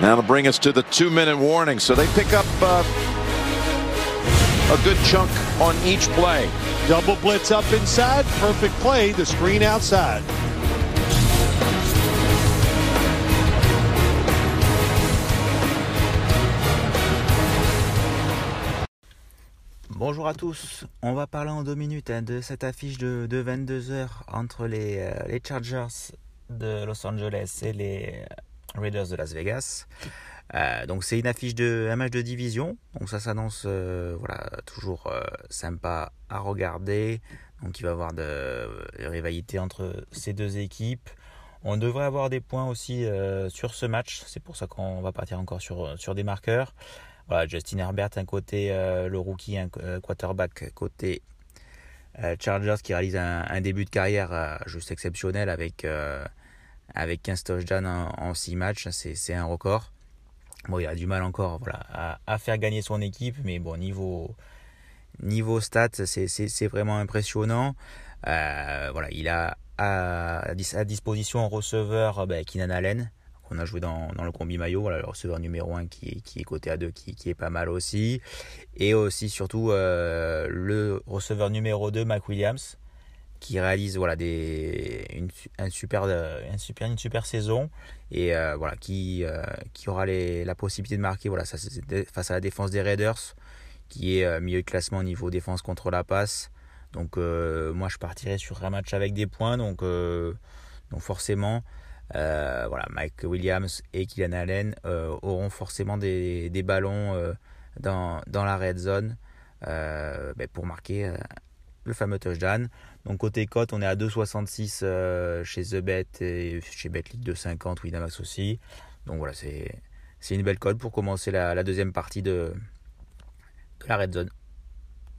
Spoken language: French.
That'll bring us to the two-minute warning. So they pick up uh, a good chunk on each play. Double blitz up inside. Perfect play. The screen outside. Bonjour à tous, on va parler en deux minutes hein, de cette affiche de, 22h entre les, euh, les, Chargers de Los Angeles et les Raiders de Las Vegas. Euh, donc c'est une affiche de un match de division, donc ça s'annonce euh, voilà toujours sympa à regarder. Donc il va y avoir de, rivalités entre ces deux équipes. On devrait avoir des points aussi sur ce match, c'est pour ça qu'on va partir encore sur, sur des marqueurs. Justin Herbert, un côté, euh, le rookie, un euh, quarterback côté euh, Chargers qui réalise un, début de carrière juste exceptionnel avec, avec 15 touchdowns en, 6 matchs. C'est un record. Bon, il a du mal encore voilà, à, faire gagner son équipe, mais bon, niveau, niveau stats, c'est vraiment impressionnant. voilà, il a à, à disposition un receveur ben, Keenan Allen, on a joué dans, le combi maillot, voilà, le receveur numéro 1 qui qui est coté à 2, qui, est pas mal aussi. Et aussi, surtout, euh, le receveur numéro 2, Mac Williams, qui réalise voilà, des, une, un super, un super, une super saison et euh, voilà, qui, euh, qui aura les, la possibilité de marquer voilà, face à la défense des Raiders, qui est milieu de classement au niveau défense contre la passe. Donc, moi, je partirais sur un match avec des points. Donc, donc forcément, euh, voilà, Mike Williams et Kylian Allen euh, auront forcément des, ballons euh, dans, dans, la red zone ben, pour marquer le fameux touchdown. Donc côté cote, on est à 2,66 chez The Bet et chez BetLeague 2,50, Winamax aussi. Donc voilà, c'est une belle cote pour commencer la, deuxième partie de la red zone.